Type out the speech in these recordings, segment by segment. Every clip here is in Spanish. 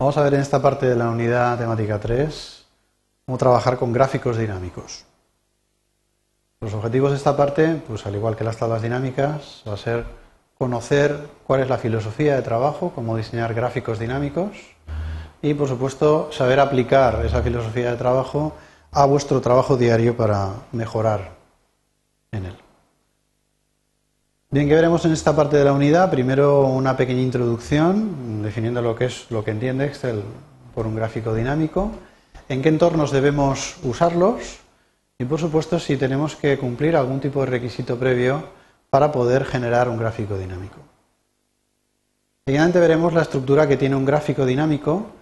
Vamos a ver en esta parte de la unidad temática 3 cómo trabajar con gráficos dinámicos. Los objetivos de esta parte, pues al igual que las tablas dinámicas, va a ser conocer cuál es la filosofía de trabajo, cómo diseñar gráficos dinámicos y, por supuesto, saber aplicar esa filosofía de trabajo a vuestro trabajo diario para mejorar en él. Bien, ¿qué veremos en esta parte de la unidad? Primero una pequeña introducción, definiendo lo que es lo que entiende Excel por un gráfico dinámico, en qué entornos debemos usarlos y, por supuesto, si tenemos que cumplir algún tipo de requisito previo para poder generar un gráfico dinámico. Seguidamente veremos la estructura que tiene un gráfico dinámico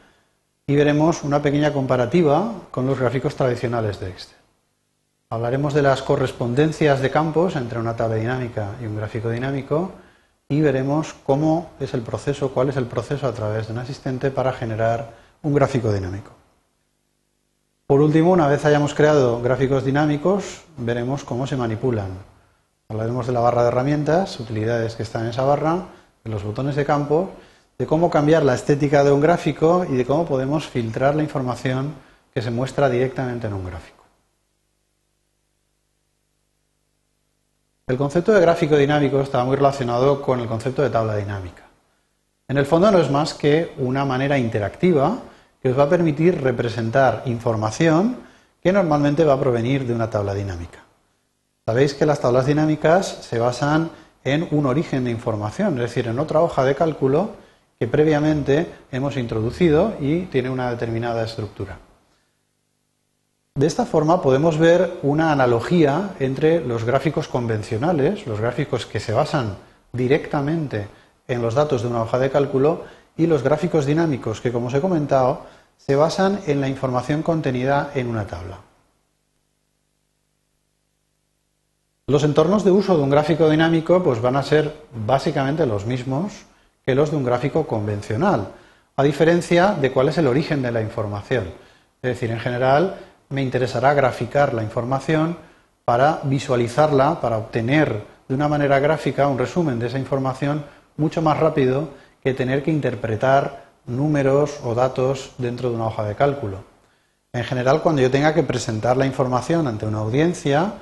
y veremos una pequeña comparativa con los gráficos tradicionales de Excel. Hablaremos de las correspondencias de campos entre una tabla dinámica y un gráfico dinámico y veremos cómo es el proceso, cuál es el proceso a través de un asistente para generar un gráfico dinámico. Por último, una vez hayamos creado gráficos dinámicos, veremos cómo se manipulan. Hablaremos de la barra de herramientas, utilidades que están en esa barra, de los botones de campo, de cómo cambiar la estética de un gráfico y de cómo podemos filtrar la información que se muestra directamente en un gráfico. El concepto de gráfico dinámico está muy relacionado con el concepto de tabla dinámica. En el fondo no es más que una manera interactiva que os va a permitir representar información que normalmente va a provenir de una tabla dinámica. Sabéis que las tablas dinámicas se basan en un origen de información, es decir, en otra hoja de cálculo que previamente hemos introducido y tiene una determinada estructura. De esta forma podemos ver una analogía entre los gráficos convencionales, los gráficos que se basan directamente en los datos de una hoja de cálculo, y los gráficos dinámicos que, como os he comentado, se basan en la información contenida en una tabla. Los entornos de uso de un gráfico dinámico pues, van a ser básicamente los mismos que los de un gráfico convencional, a diferencia de cuál es el origen de la información. Es decir, en general, me interesará graficar la información para visualizarla, para obtener de una manera gráfica un resumen de esa información mucho más rápido que tener que interpretar números o datos dentro de una hoja de cálculo. En general, cuando yo tenga que presentar la información ante una audiencia,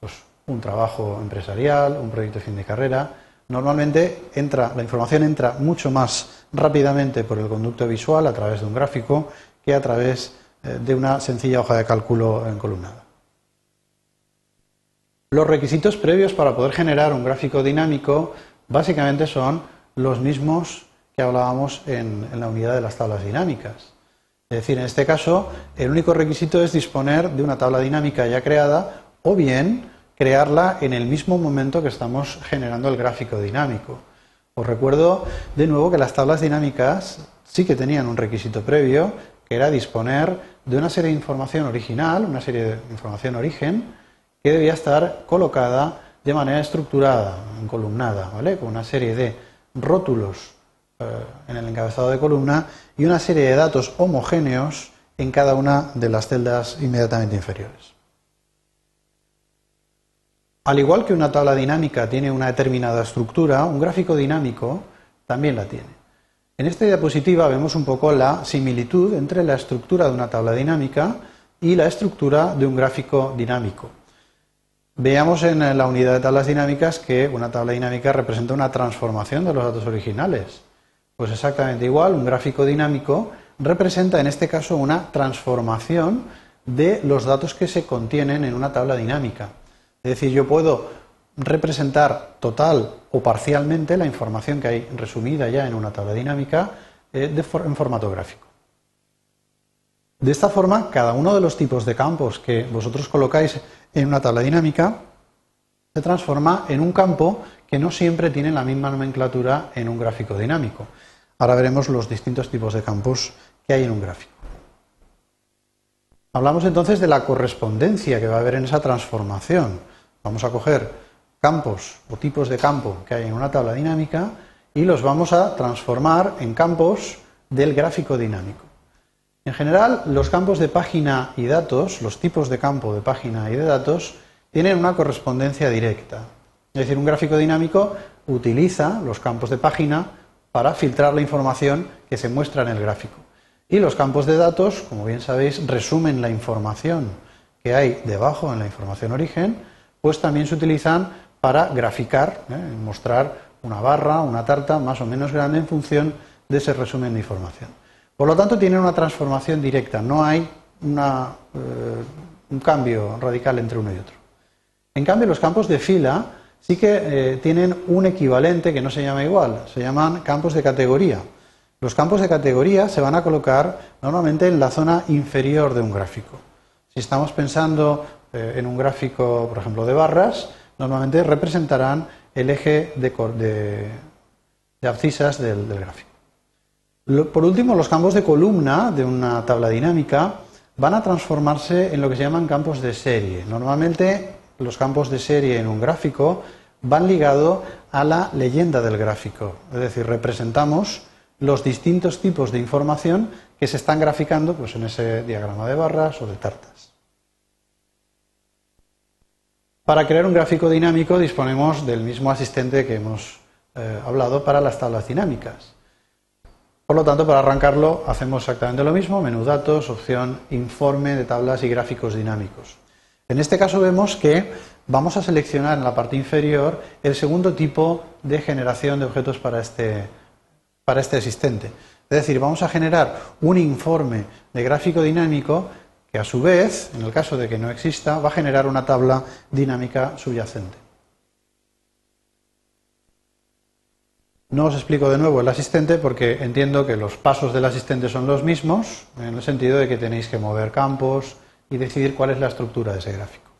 pues un trabajo empresarial, un proyecto de fin de carrera, normalmente entra, la información entra mucho más rápidamente por el conducto visual a través de un gráfico que a través de una sencilla hoja de cálculo encolumnada. Los requisitos previos para poder generar un gráfico dinámico básicamente son los mismos que hablábamos en, la unidad de las tablas dinámicas. Es decir, en este caso, el único requisito es disponer de una tabla dinámica ya creada o bien crearla en el mismo momento que estamos generando el gráfico dinámico. Os recuerdo de nuevo que las tablas dinámicas sí que tenían un requisito previo, que era disponer de una serie de información original, una serie de información origen, que debía estar colocada de manera estructurada, columnada, ¿vale? Con una serie de rótulos eh, en el encabezado de columna y una serie de datos homogéneos en cada una de las celdas inmediatamente inferiores. Al igual que una tabla dinámica tiene una determinada estructura, un gráfico dinámico también la tiene. En esta diapositiva vemos un poco la similitud entre la estructura de una tabla dinámica y la estructura de un gráfico dinámico. Veamos en la unidad de tablas dinámicas que una tabla dinámica representa una transformación de los datos originales. Pues exactamente igual, un gráfico dinámico representa en este caso una transformación de los datos que se contienen en una tabla dinámica. Es decir, yo puedo representar total o parcialmente la información que hay resumida ya en una tabla dinámica eh, en formato gráfico. De esta forma, cada uno de los tipos de campos que vosotros colocáis en una tabla dinámica se transforma en un campo que no siempre tiene la misma nomenclatura en un gráfico dinámico. Ahora veremos los distintos tipos de campos que hay en un gráfico. Hablamos entonces de la correspondencia que va a haber en esa transformación. Vamos a coger campos o tipos de campo que hay en una tabla dinámica y los vamos a transformar en campos del gráfico dinámico. En general, los campos de página y datos, los tipos de campo de página y de datos, tienen una correspondencia directa. Es decir, un gráfico dinámico utiliza los campos de página para filtrar la información que se muestra en el gráfico. Y los campos de datos, como bien sabéis, resumen la información que hay debajo en la información origen, pues también se utilizan para graficar, ¿eh? mostrar una barra, una tarta más o menos grande en función de ese resumen de información. Por lo tanto, tienen una transformación directa, no hay eh, un cambio radical entre uno y otro. En cambio, los campos de fila sí que eh, tienen un equivalente que no se llama igual, se llaman campos de categoría. Los campos de categoría se van a colocar normalmente en la zona inferior de un gráfico. Si estamos pensando en un gráfico, por ejemplo, de barras, normalmente representarán el eje de, abscisas del, gráfico. Por último, los campos de columna de una tabla dinámica van a transformarse en lo que se llaman campos de serie. Normalmente los campos de serie en un gráfico van ligados a la leyenda del gráfico, es decir, representamos los distintos tipos de información que se están graficando pues, en ese diagrama de barras o de tartas. Para crear un gráfico dinámico disponemos del mismo asistente que hemos eh, hablado para las tablas dinámicas. Por lo tanto, para arrancarlo hacemos exactamente lo mismo, menú datos, opción informe de tablas y gráficos dinámicos. En este caso vemos que vamos a seleccionar en la parte inferior el segundo tipo de generación de objetos para este, para este asistente. Es decir, vamos a generar un informe de gráfico dinámico que a su vez, en el caso de que no exista, va a generar una tabla dinámica subyacente. No os explico de nuevo el asistente porque entiendo que los pasos del asistente son los mismos, en el sentido de que tenéis que mover campos, y decidir cuál es la estructura de ese gráfico.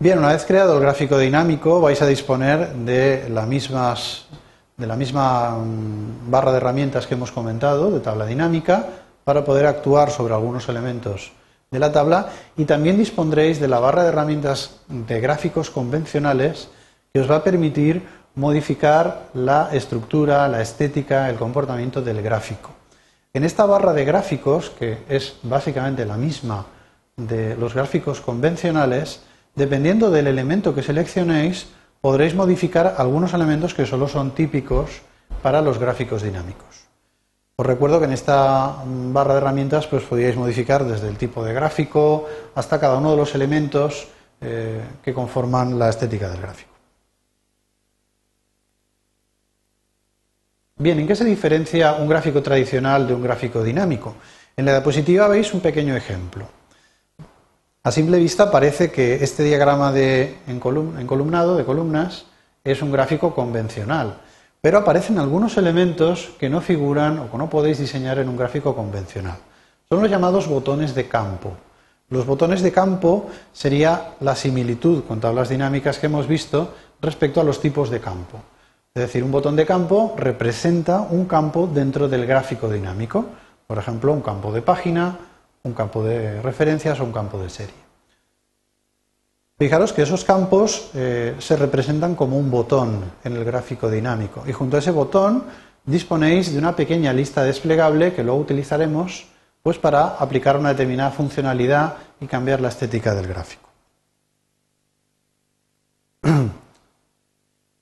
Bien, una vez creado el gráfico dinámico vais a disponer de, la de la misma mm, barra de herramientas que hemos comentado, de tabla dinámica, para poder actuar sobre algunos elementos de la tabla y también dispondréis de la barra de herramientas de gráficos convencionales que os va a permitir modificar la estructura, la estética, el comportamiento del gráfico. En esta barra de gráficos, que es básicamente la misma de los gráficos convencionales, dependiendo del elemento que seleccionéis, podréis modificar algunos elementos que solo son típicos para los gráficos dinámicos. Os recuerdo que en esta barra de herramientas pues, podríais modificar desde el tipo de gráfico hasta cada uno de los elementos eh, que conforman la estética del gráfico. Bien, ¿en qué se diferencia un gráfico tradicional de un gráfico dinámico? En la diapositiva veis un pequeño ejemplo. A simple vista parece que este diagrama de encolumnado de columnas es un gráfico convencional, pero aparecen algunos elementos que no figuran o que no podéis diseñar en un gráfico convencional. Son los llamados botones de campo. Los botones de campo sería la similitud con tablas dinámicas que hemos visto respecto a los tipos de campo. Es decir, un botón de campo representa un campo dentro del gráfico dinámico. Por ejemplo, un campo de página, un campo de referencias o un campo de serie. Fijaros que esos campos eh, se representan como un botón en el gráfico dinámico y junto a ese botón disponéis de una pequeña lista desplegable que luego utilizaremos pues para aplicar una determinada funcionalidad y cambiar la estética del gráfico.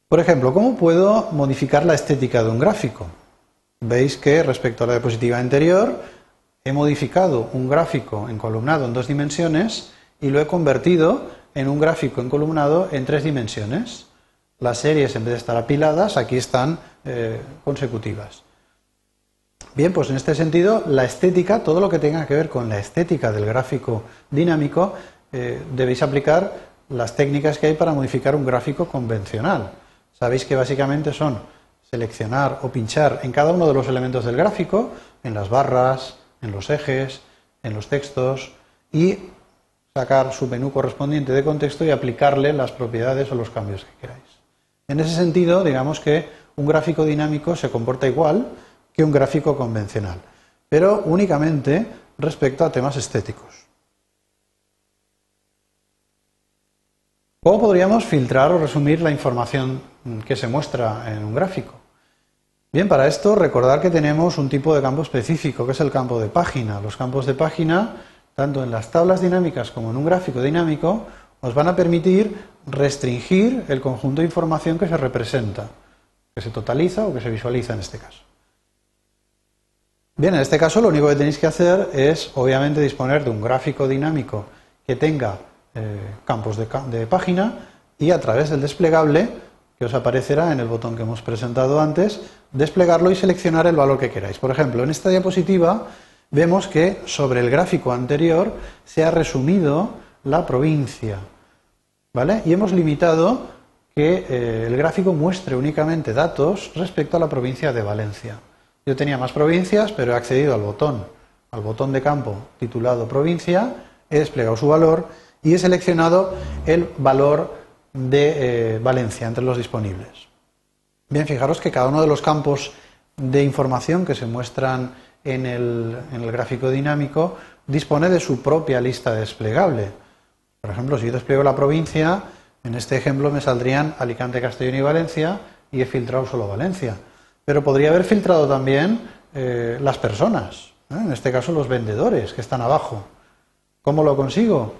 Por ejemplo, ¿cómo puedo modificar la estética de un gráfico? Veis que respecto a la diapositiva anterior he modificado un gráfico encolumnado en dos dimensiones y lo he convertido en un gráfico encolumnado en tres dimensiones. Las series, en vez de estar apiladas, aquí están eh, consecutivas. Bien, pues en este sentido, la estética, todo lo que tenga que ver con la estética del gráfico dinámico, eh, debéis aplicar las técnicas que hay para modificar un gráfico convencional. Sabéis que básicamente son seleccionar o pinchar en cada uno de los elementos del gráfico, en las barras, en los ejes, en los textos y sacar su menú correspondiente de contexto y aplicarle las propiedades o los cambios que queráis. En ese sentido, digamos que un gráfico dinámico se comporta igual que un gráfico convencional, pero únicamente respecto a temas estéticos. ¿Cómo podríamos filtrar o resumir la información que se muestra en un gráfico? Bien, para esto recordar que tenemos un tipo de campo específico, que es el campo de página. Los campos de página, tanto en las tablas dinámicas como en un gráfico dinámico, nos van a permitir restringir el conjunto de información que se representa, que se totaliza o que se visualiza en este caso. Bien, en este caso lo único que tenéis que hacer es, obviamente, disponer de un gráfico dinámico que tenga eh, campos de, página y a través del desplegable, que os aparecerá en el botón que hemos presentado antes, desplegarlo y seleccionar el valor que queráis. Por ejemplo, en esta diapositiva vemos que sobre el gráfico anterior se ha resumido la provincia, ¿vale? Y hemos limitado que eh, el gráfico muestre únicamente datos respecto a la provincia de Valencia. Yo tenía más provincias, pero he accedido al botón, al botón de campo titulado provincia, he desplegado su valor y he seleccionado el valor de eh, Valencia entre los disponibles. Bien, fijaros que cada uno de los campos de información que se muestran en el, gráfico dinámico dispone de su propia lista desplegable. Por ejemplo, si yo despliego la provincia, en este ejemplo me saldrían Alicante, Castellón y Valencia y he filtrado solo Valencia. Pero podría haber filtrado también eh, las personas, ¿eh? en este caso los vendedores que están abajo. ¿Cómo lo consigo?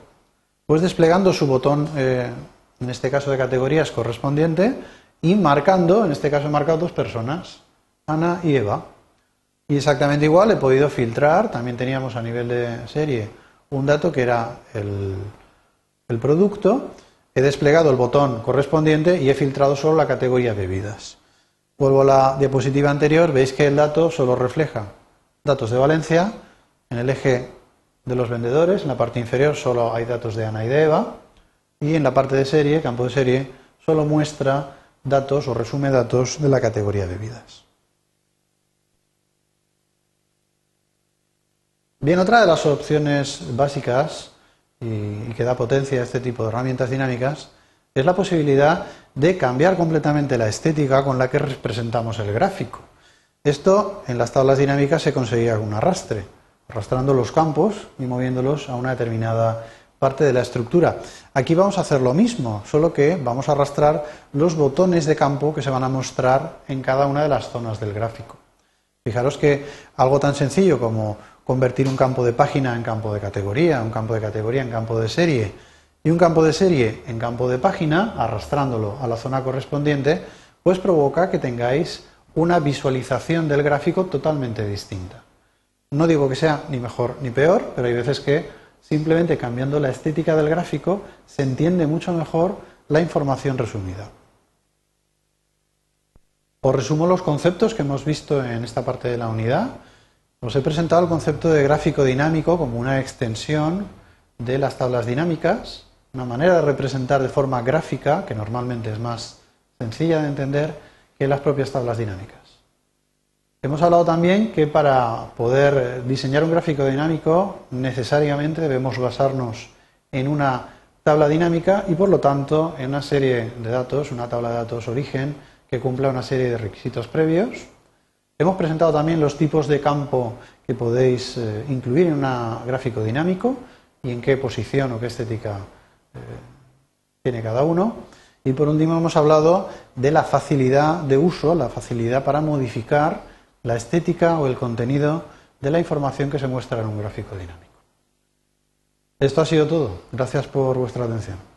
Pues desplegando su botón, eh, en este caso de categorías correspondiente, y marcando, en este caso he marcado dos personas, Ana y Eva. Y exactamente igual he podido filtrar, también teníamos a nivel de serie un dato que era el, producto, he desplegado el botón correspondiente y he filtrado solo la categoría bebidas. Vuelvo a la diapositiva anterior, veis que el dato solo refleja datos de Valencia, en el eje de los vendedores, en la parte inferior solo hay datos de Ana y de Eva, y en la parte de serie, campo de serie, solo muestra datos o resume datos de la categoría bebidas. Bien, otra de las opciones básicas y, que da potencia a este tipo de herramientas dinámicas es la posibilidad de cambiar completamente la estética con la que representamos el gráfico. Esto en las tablas dinámicas se conseguía con un arrastre, arrastrando los campos y moviéndolos a una determinada parte de la estructura. Aquí vamos a hacer lo mismo, solo que vamos a arrastrar los botones de campo que se van a mostrar en cada una de las zonas del gráfico. Fijaros que algo tan sencillo como convertir un campo de página en campo de categoría, un campo de categoría en campo de serie, y un campo de serie en campo de página, arrastrándolo a la zona correspondiente, pues provoca que tengáis una visualización del gráfico totalmente distinta. No digo que sea ni mejor ni peor, pero hay veces que simplemente cambiando la estética del gráfico se entiende mucho mejor la información resumida. Os resumo los conceptos que hemos visto en esta parte de la unidad. Os he presentado el concepto de gráfico dinámico como una extensión de las tablas dinámicas una manera de representar de forma gráfica, que normalmente es más sencilla de entender que las propias tablas dinámicas. Hemos hablado también que para poder diseñar un gráfico dinámico necesariamente debemos basarnos en una tabla dinámica y por lo tanto en una serie de datos, una tabla de datos origen que cumpla una serie de requisitos previos. Hemos presentado también los tipos de campo que podéis eh, incluir en un gráfico dinámico y en qué posición o qué estética tiene cada uno. Y por último hemos hablado de la facilidad de uso, la facilidad para modificar la estética o el contenido de la información que se muestra en un gráfico dinámico. Esto ha sido todo. Gracias por vuestra atención.